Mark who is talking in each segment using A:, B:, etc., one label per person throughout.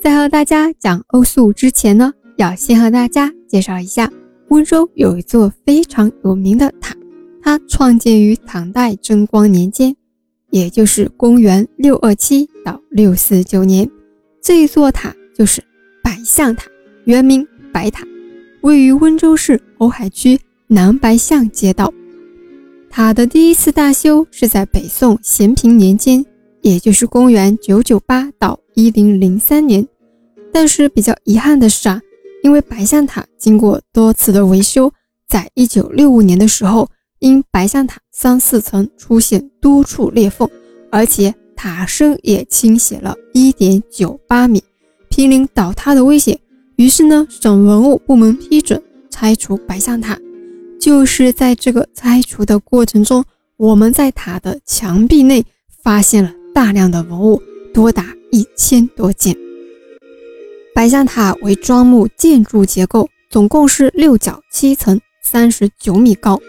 A: 在和大家讲欧塑之前呢，要先和大家介绍一下温州有一座非常有名的塔，它创建于唐代贞观年间，也就是公元六二七到六四九年。这一座塔就是百象塔，原名白塔，位于温州市瓯海区南白象街道。塔的第一次大修是在北宋咸平年间。也就是公元九九八到一零零三年，但是比较遗憾的是啊，因为白象塔经过多次的维修，在一九六五年的时候，因白象塔三四层出现多处裂缝，而且塔身也倾斜了一点九八米，濒临倒塌的危险。于是呢，省文物部门批准拆除白象塔。就是在这个拆除的过程中，我们在塔的墙壁内发现了。大量的文物多达一千多件。白象塔为砖木建筑结构，总共是六角七层，三十九米高，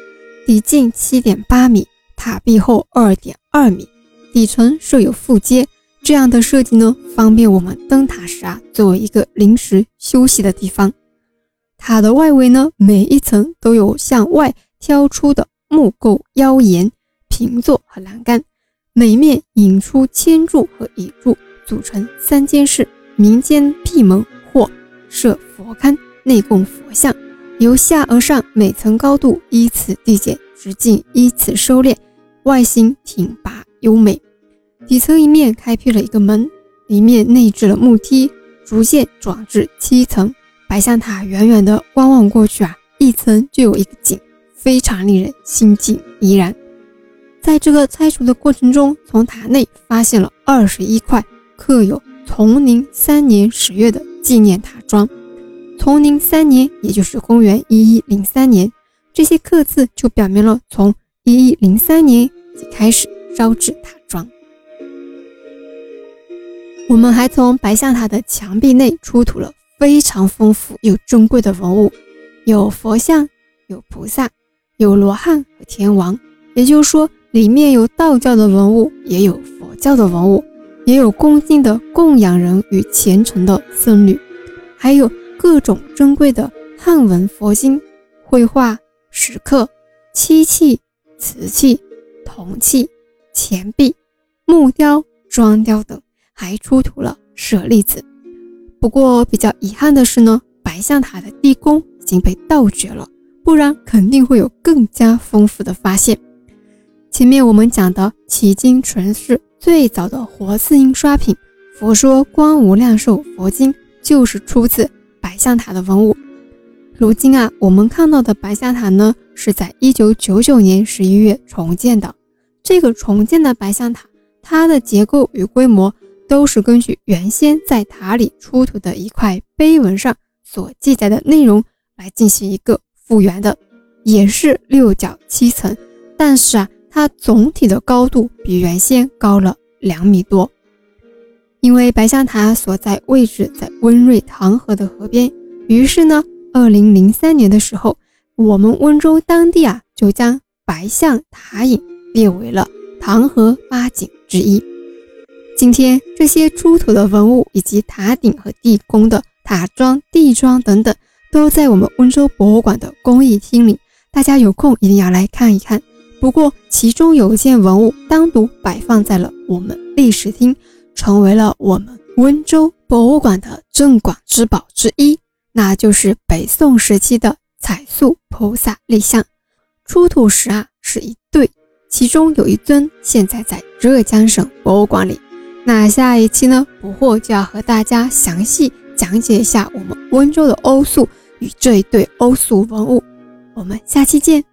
A: 底径七点八米，塔壁厚二点二米，底层设有副阶。这样的设计呢，方便我们登塔时啊，作为一个临时休息的地方。塔的外围呢，每一层都有向外挑出的木构腰檐、平座和栏杆。每面引出千柱和倚柱，组成三间室。民间闭门或设佛龛，内供佛像。由下而上，每层高度依次递减，直径依次收敛，外形挺拔优美。底层一面开辟了一个门，里面内置了木梯，逐渐转至七层。白象塔远远的观望过去啊，一层就有一个井，非常令人心静怡然。在这个拆除的过程中，从塔内发现了二十一块刻有“崇宁三年十月”的纪念塔桩。崇宁三年，也就是公元一一零三年，这些刻字就表明了从一一零三年即开始烧制塔桩。我们还从白象塔的墙壁内出土了非常丰富又珍贵的文物，有佛像，有菩萨，有罗汉和天王，也就是说。里面有道教的文物，也有佛教的文物，也有恭敬的供养人与虔诚的僧侣，还有各种珍贵的汉文佛经、绘画、石刻、漆器、瓷器、铜器、钱币、木雕、砖雕等，还出土了舍利子。不过比较遗憾的是呢，白象塔的地宫已经被盗掘了，不然肯定会有更加丰富的发现。前面我们讲的迄今存世最早的活字印刷品《佛说光无量寿佛经》就是出自白象塔的文物。如今啊，我们看到的白象塔呢，是在一九九九年十一月重建的。这个重建的白象塔，它的结构与规模都是根据原先在塔里出土的一块碑文上所记载的内容来进行一个复原的，也是六角七层，但是啊。它总体的高度比原先高了两米多，因为白象塔所在位置在温瑞唐河的河边，于是呢，二零零三年的时候，我们温州当地啊就将白象塔影列为了唐河八景之一。今天这些出土的文物以及塔顶和地宫的塔桩、地桩等等，都在我们温州博物馆的工艺厅里，大家有空一定要来看一看。不过，其中有一件文物单独摆放在了我们历史厅，成为了我们温州博物馆的镇馆之宝之一，那就是北宋时期的彩塑菩萨立像。出土时啊是一对，其中有一尊现在在浙江省博物馆里。那下一期呢，捕获就要和大家详细讲解一下我们温州的欧塑与这一对欧塑文物。我们下期见。